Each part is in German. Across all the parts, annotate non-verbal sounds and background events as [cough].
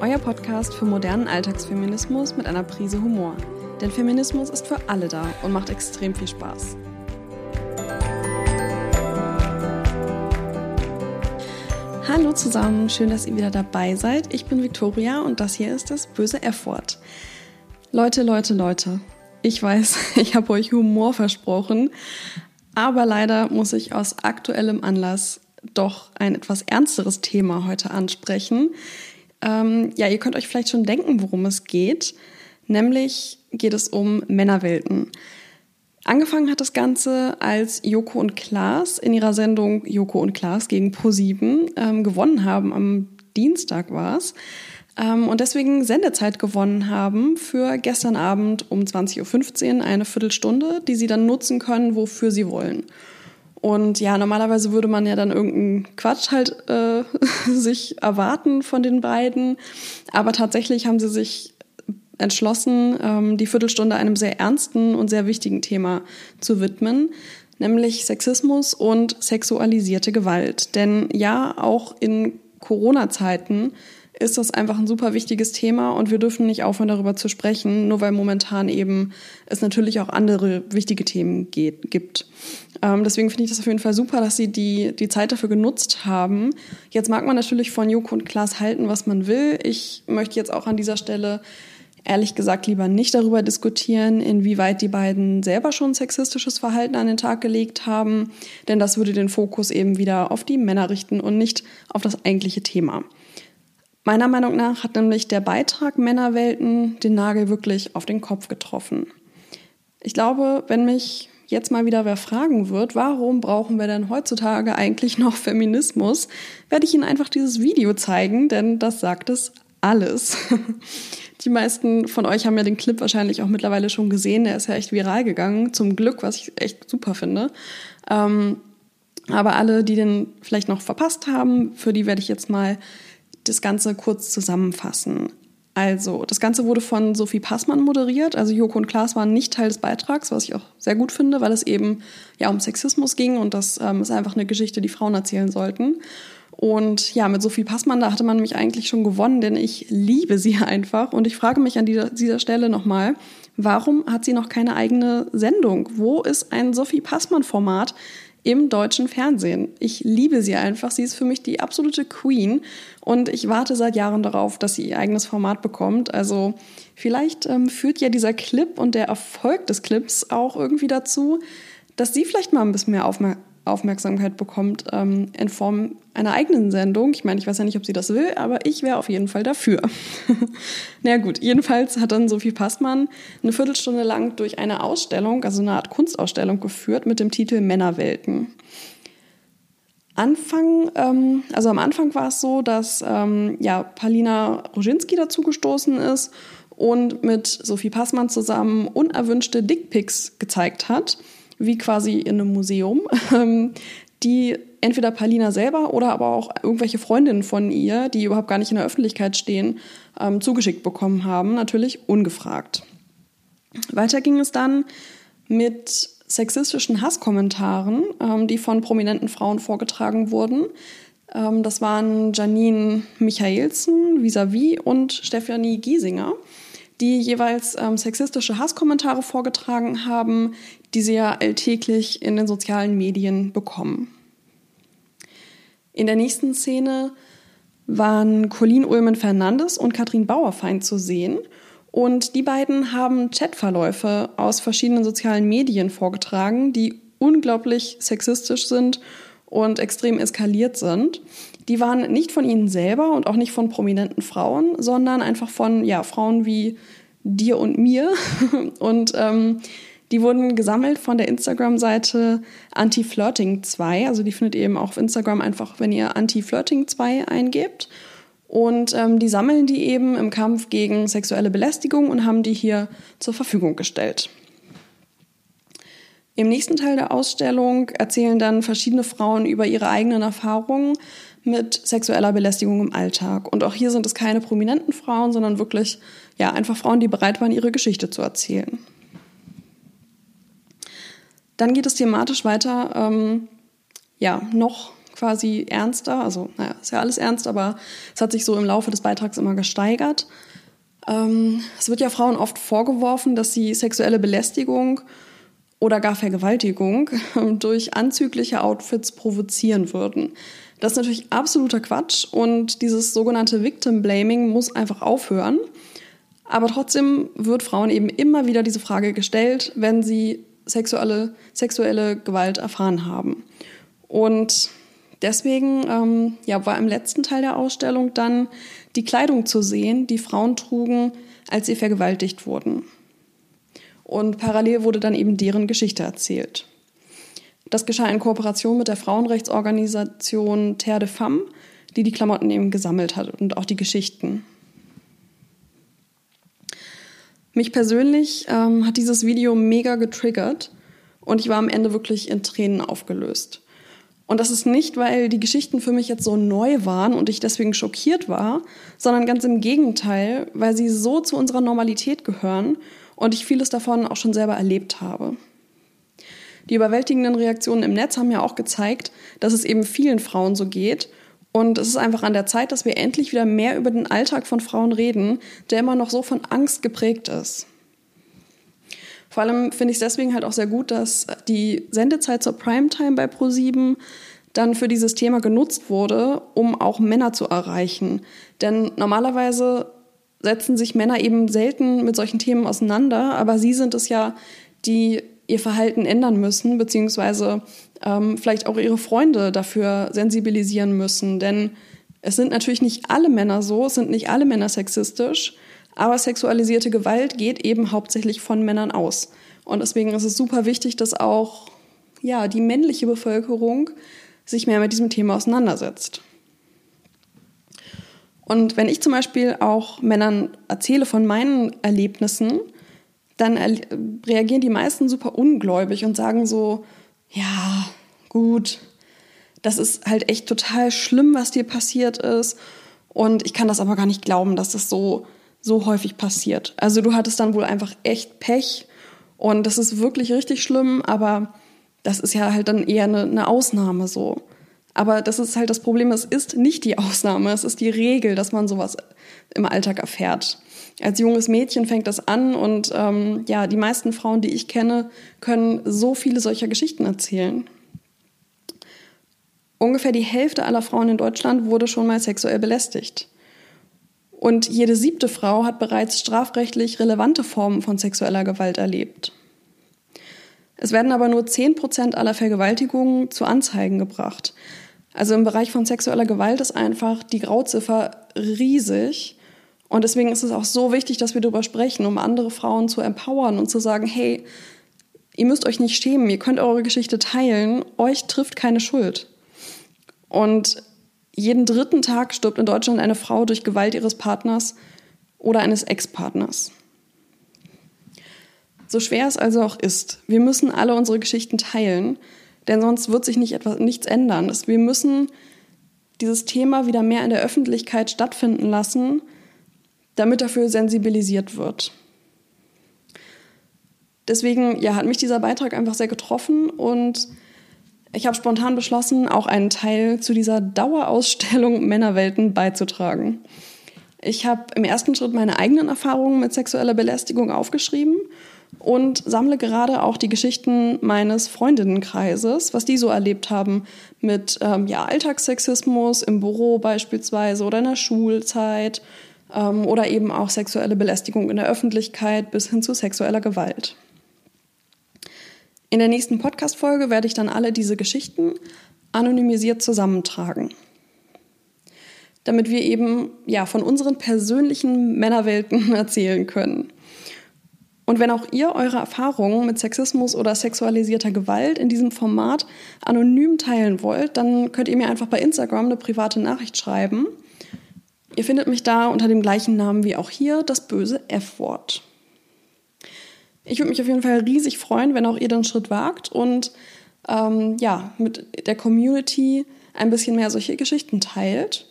euer Podcast für modernen Alltagsfeminismus mit einer Prise Humor. Denn Feminismus ist für alle da und macht extrem viel Spaß. Hallo zusammen, schön, dass ihr wieder dabei seid. Ich bin Victoria und das hier ist das böse F-Wort. Leute, Leute, Leute, ich weiß, [laughs] ich habe euch Humor versprochen, aber leider muss ich aus aktuellem Anlass doch ein etwas ernsteres Thema heute ansprechen. Ähm, ja, ihr könnt euch vielleicht schon denken, worum es geht. Nämlich geht es um Männerwelten. Angefangen hat das Ganze, als Joko und Klaas in ihrer Sendung Joko und Klaas gegen Pro7 ähm, gewonnen haben. Am Dienstag war es. Ähm, und deswegen Sendezeit gewonnen haben für gestern Abend um 20.15 Uhr, eine Viertelstunde, die sie dann nutzen können, wofür sie wollen. Und ja, normalerweise würde man ja dann irgendeinen Quatsch halt äh, [laughs] sich erwarten von den beiden. Aber tatsächlich haben sie sich entschlossen, ähm, die Viertelstunde einem sehr ernsten und sehr wichtigen Thema zu widmen, nämlich Sexismus und sexualisierte Gewalt. Denn ja, auch in Corona-Zeiten ist das einfach ein super wichtiges Thema und wir dürfen nicht aufhören, darüber zu sprechen, nur weil momentan eben es natürlich auch andere wichtige Themen geht, gibt. Ähm, deswegen finde ich das auf jeden Fall super, dass sie die, die Zeit dafür genutzt haben. Jetzt mag man natürlich von Joko und Klaas halten, was man will. Ich möchte jetzt auch an dieser Stelle ehrlich gesagt lieber nicht darüber diskutieren, inwieweit die beiden selber schon sexistisches Verhalten an den Tag gelegt haben, denn das würde den Fokus eben wieder auf die Männer richten und nicht auf das eigentliche Thema. Meiner Meinung nach hat nämlich der Beitrag Männerwelten den Nagel wirklich auf den Kopf getroffen. Ich glaube, wenn mich jetzt mal wieder wer fragen wird, warum brauchen wir denn heutzutage eigentlich noch Feminismus, werde ich Ihnen einfach dieses Video zeigen, denn das sagt es alles. [laughs] Die meisten von euch haben ja den Clip wahrscheinlich auch mittlerweile schon gesehen. Der ist ja echt viral gegangen. Zum Glück, was ich echt super finde. Ähm, aber alle, die den vielleicht noch verpasst haben, für die werde ich jetzt mal das Ganze kurz zusammenfassen. Also, das Ganze wurde von Sophie Passmann moderiert. Also Joko und Klaas waren nicht Teil des Beitrags, was ich auch sehr gut finde, weil es eben ja um Sexismus ging und das ähm, ist einfach eine Geschichte, die Frauen erzählen sollten. Und ja, mit Sophie Passmann, da hatte man mich eigentlich schon gewonnen, denn ich liebe sie [laughs] einfach. Und ich frage mich an dieser, dieser Stelle nochmal, warum hat sie noch keine eigene Sendung? Wo ist ein Sophie Passmann-Format, im deutschen Fernsehen. Ich liebe sie einfach. Sie ist für mich die absolute Queen und ich warte seit Jahren darauf, dass sie ihr eigenes Format bekommt. Also vielleicht ähm, führt ja dieser Clip und der Erfolg des Clips auch irgendwie dazu, dass sie vielleicht mal ein bisschen mehr Aufmerksamkeit Aufmerksamkeit bekommt ähm, in Form einer eigenen Sendung. Ich meine, ich weiß ja nicht, ob sie das will, aber ich wäre auf jeden Fall dafür. [laughs] naja gut, jedenfalls hat dann Sophie Passmann eine Viertelstunde lang durch eine Ausstellung, also eine Art Kunstausstellung geführt mit dem Titel Männerwelten. Anfang, ähm, also am Anfang war es so, dass ähm, ja, Palina Roginski dazu gestoßen ist und mit Sophie Passmann zusammen unerwünschte Dickpics gezeigt hat wie quasi in einem Museum, [laughs] ähm, die entweder Palina selber oder aber auch irgendwelche Freundinnen von ihr, die überhaupt gar nicht in der Öffentlichkeit stehen, ähm, zugeschickt bekommen haben, natürlich ungefragt. Weiter ging es dann mit sexistischen Hasskommentaren, ähm, die von prominenten Frauen vorgetragen wurden. das waren Janine Michaelsen, Visavi und Stefanie Giesinger die jeweils ähm, sexistische Hasskommentare vorgetragen haben, die sie ja alltäglich in den sozialen Medien bekommen. In der nächsten Szene waren Colleen Ulmen Fernandes und Katrin Bauerfeind zu sehen. Und die beiden haben Chatverläufe aus verschiedenen sozialen Medien vorgetragen, die unglaublich sexistisch sind und extrem eskaliert sind. Die waren nicht von ihnen selber und auch nicht von prominenten Frauen, sondern einfach von ja, Frauen wie dir und mir. [laughs] Und ähm, die wurden gesammelt von der Instagram-Seite Anti-Flirting2. Also die findet ihr eben auch auf Instagram einfach, wenn ihr Anti-Flirting2 eingebt. Und ähm, die sammeln die eben im Kampf gegen sexuelle Belästigung und haben die hier zur Verfügung gestellt. Im nächsten Teil der Ausstellung erzählen dann verschiedene Frauen über ihre eigenen Erfahrungen mit sexueller Belästigung im Alltag. Und auch hier sind es keine prominenten Frauen, sondern wirklich ja, einfach Frauen, die bereit waren, ihre Geschichte zu erzählen. Dann geht es thematisch weiter, ähm, ja, noch quasi ernster. Also, naja, ist ja alles ernst, aber es hat sich so im Laufe des Beitrags immer gesteigert. Ähm, es wird ja Frauen oft vorgeworfen, dass sie sexuelle Belästigung oder gar Vergewaltigung [laughs] durch anzügliche Outfits provozieren würden. Das ist natürlich absoluter Quatsch und dieses sogenannte Victim Blaming muss einfach aufhören. Aber trotzdem wird Frauen eben immer wieder diese Frage gestellt, wenn sie sexuelle, sexuelle Gewalt erfahren haben. Und deswegen ähm, ja, war im letzten Teil der Ausstellung dann die Kleidung zu sehen, die Frauen trugen, als sie vergewaltigt wurden. Und parallel wurde dann eben deren Geschichte erzählt. Das geschah in Kooperation mit der Frauenrechtsorganisation Terre de Femme, die die Klamotten eben gesammelt hat und auch die Geschichten. Mich persönlich ähm, hat dieses Video mega getriggert und ich war am Ende wirklich in Tränen aufgelöst. Und das ist nicht, weil die Geschichten für mich jetzt so neu waren und ich deswegen schockiert war, sondern ganz im Gegenteil, weil sie so zu unserer Normalität gehören und ich vieles davon auch schon selber erlebt habe. Die überwältigenden Reaktionen im Netz haben ja auch gezeigt, dass es eben vielen Frauen so geht und es ist einfach an der Zeit, dass wir endlich wieder mehr über den Alltag von Frauen reden, der immer noch so von Angst geprägt ist. Vor allem finde ich es deswegen halt auch sehr gut, dass die Sendezeit zur Primetime bei ProSieben dann für dieses Thema genutzt wurde, um auch Männer zu erreichen. Denn normalerweise setzen sich Männer eben selten mit solchen Themen auseinander, aber sie sind es ja, die ihr Verhalten ändern müssen, beziehungsweise ähm, vielleicht auch ihre Freunde dafür sensibilisieren müssen. Denn es sind natürlich nicht alle Männer so, es sind nicht alle Männer sexistisch, aber sexualisierte Gewalt geht eben hauptsächlich von Männern aus. Und deswegen ist es super wichtig, dass auch ja, die männliche Bevölkerung sich mehr mit diesem Thema auseinandersetzt. Und wenn ich zum Beispiel auch Männern erzähle von meinen Erlebnissen, dann reagieren die meisten super ungläubig und sagen so, ja, gut, das ist halt echt total schlimm, was dir passiert ist. Und ich kann das aber gar nicht glauben, dass das so, so häufig passiert. Also du hattest dann wohl einfach echt Pech und das ist wirklich richtig schlimm, aber das ist ja halt dann eher eine, eine Ausnahme so. Aber das ist halt das Problem, es ist nicht die Ausnahme, es ist die Regel, dass man sowas im Alltag erfährt als junges Mädchen fängt das an und ähm, ja, die meisten Frauen, die ich kenne, können so viele solcher Geschichten erzählen. Ungefähr die Hälfte aller Frauen in Deutschland wurde schon mal sexuell belästigt. Und jede siebte Frau hat bereits strafrechtlich relevante Formen von sexueller Gewalt erlebt. Es werden aber nur 10 Prozent aller Vergewaltigungen zu Anzeigen gebracht. Also im Bereich von sexueller Gewalt ist einfach die Grauziffer riesig. Und deswegen ist es auch so wichtig, dass wir darüber sprechen, um andere Frauen zu empowern und zu sagen, hey, ihr müsst euch nicht schämen, ihr könnt eure Geschichte teilen, euch trifft keine Schuld. Und jeden dritten Tag stirbt in Deutschland eine Frau durch Gewalt ihres Partners oder eines Ex-Partners. So schwer es also auch ist, wir müssen alle unsere Geschichten teilen, denn sonst wird sich nicht etwas, nichts ändern. Wir müssen dieses Thema wieder mehr in der Öffentlichkeit stattfinden lassen, damit dafür sensibilisiert wird. Deswegen ja, hat mich dieser Beitrag einfach sehr getroffen und ich habe spontan beschlossen, auch einen Teil zu dieser Dauerausstellung [laughs] Männerwelten beizutragen. Ich habe im ersten Schritt meine eigenen Erfahrungen mit sexueller Belästigung aufgeschrieben und sammle gerade auch die Geschichten meines Freundinnenkreises, was die so erlebt haben mit ähm, ja, Alltagssexismus im Büro beispielsweise oder in der Schulzeit ähm, oder eben auch sexuelle Belästigung in der Öffentlichkeit bis hin zu sexueller Gewalt. In der nächsten Podcast-Folge werde ich dann alle diese Geschichten anonymisiert zusammentragen. Damit wir eben ja, von unseren persönlichen Männerwelten [laughs] erzählen können. Und wenn auch ihr eure Erfahrungen mit Sexismus oder sexualisierter Gewalt in diesem Format anonym teilen wollt, dann könnt ihr mir einfach bei Instagram eine private Nachricht schreiben. Ihr findet mich da unter dem gleichen Namen wie auch hier, das böse F-Wort. Ich würde mich auf jeden Fall riesig freuen, wenn auch ihr den Schritt wagt und ähm, ja, mit der Community ein bisschen mehr solche Geschichten teilt.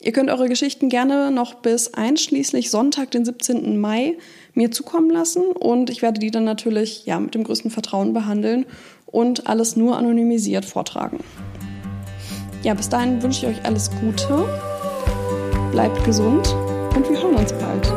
Ihr könnt eure Geschichten gerne noch bis einschließlich Sonntag, den 17. Mai, mir zukommen lassen und ich werde die dann natürlich ja, mit dem größten Vertrauen behandeln und alles nur anonymisiert vortragen. Ja, bis dahin wünsche ich euch alles Gute, bleibt gesund und wir hören uns bald.